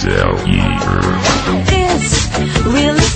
It's really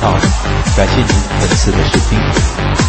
好，感谢您本次的收听。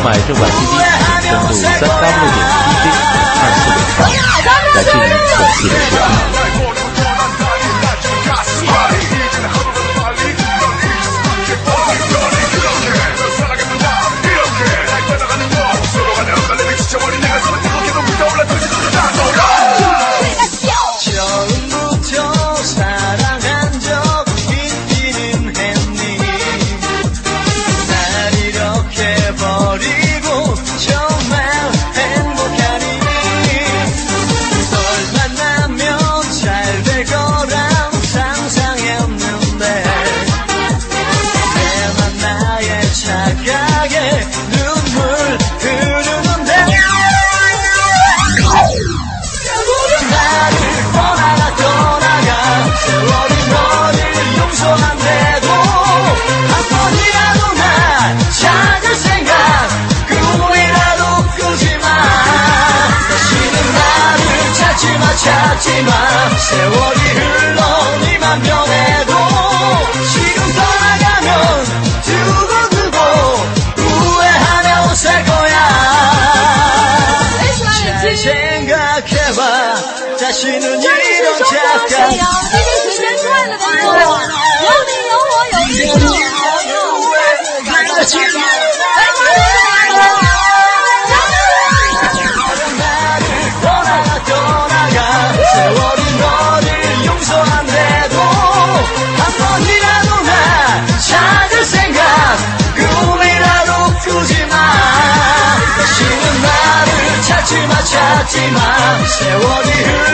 购买正版 CD，登录三 W 点 DJ 二四点 com。感谢您本次的收听。Se 写是我的日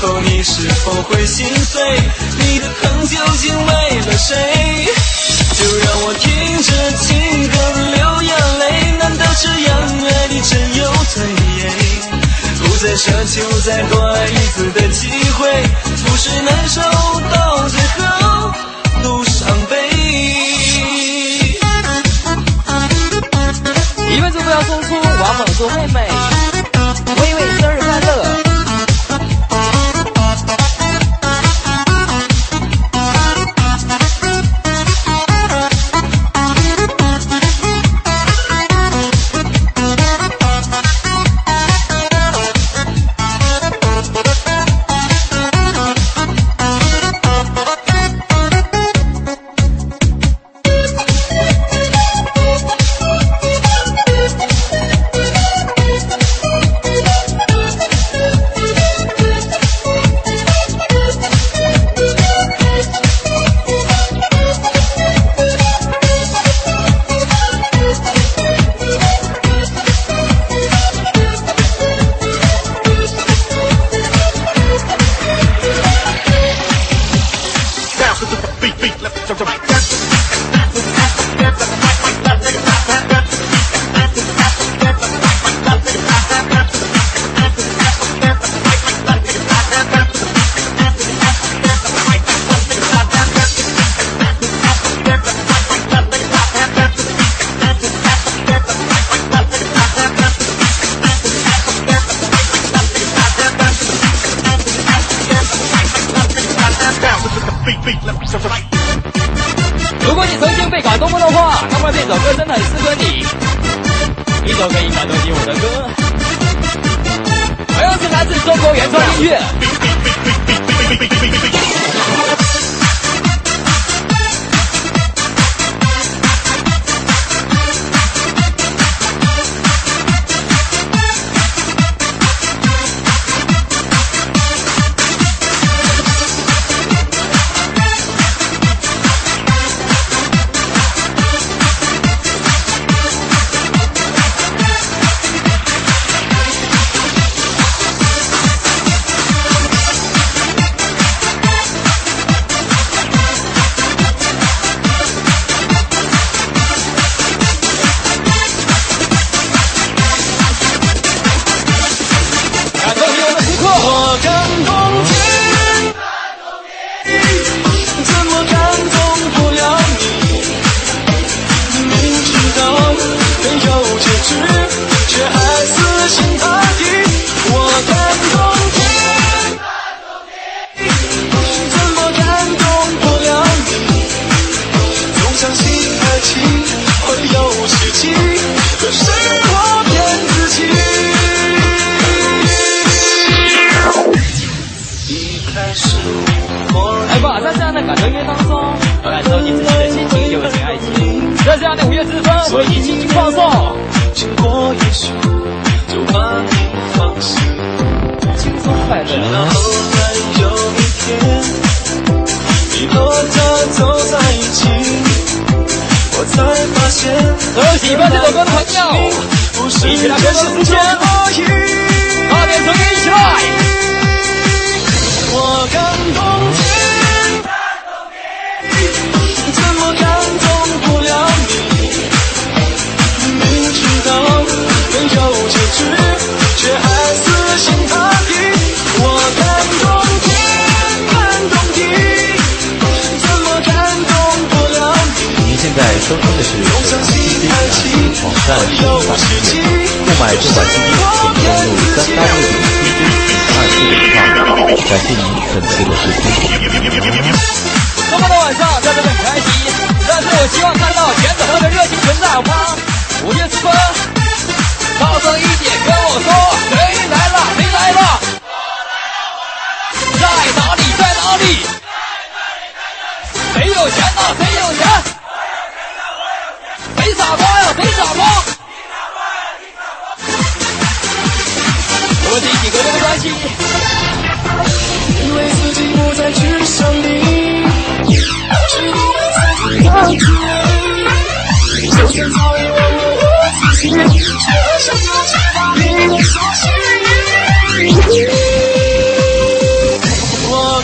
后你是否会心碎？你的疼究竟为了谁？就让我听着情歌流眼泪，难道这样爱你真有罪？不再奢求再多爱一次的机会，不是难受到最后都伤悲。一辈子不要送出，往往做妹妹。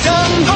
done.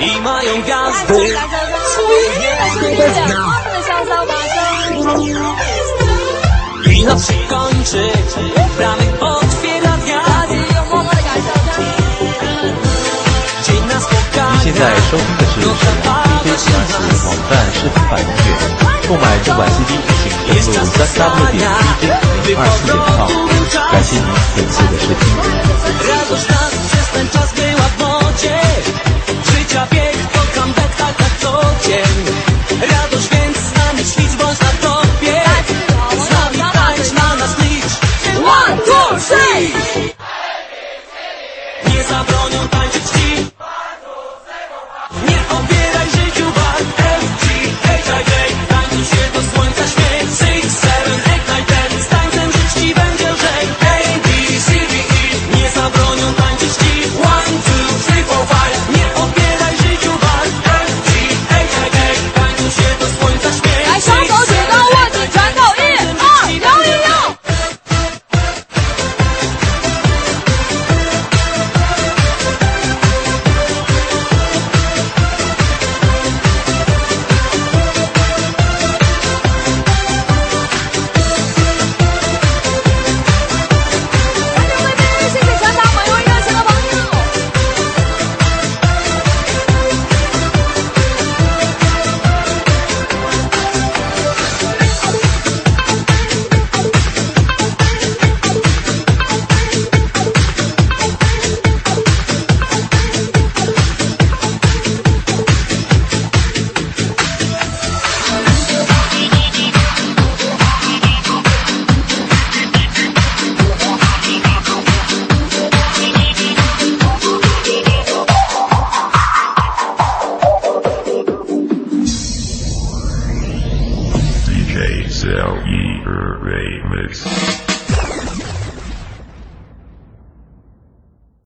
i mają gwiazdy. I noc się bramy otwiera wiatr. Dzień nas pokaże, gotowa się 购买正版 W 点 DJ 零二四点 com。感谢您本次的收听。życia bieg, to comeback, tak, co dzień.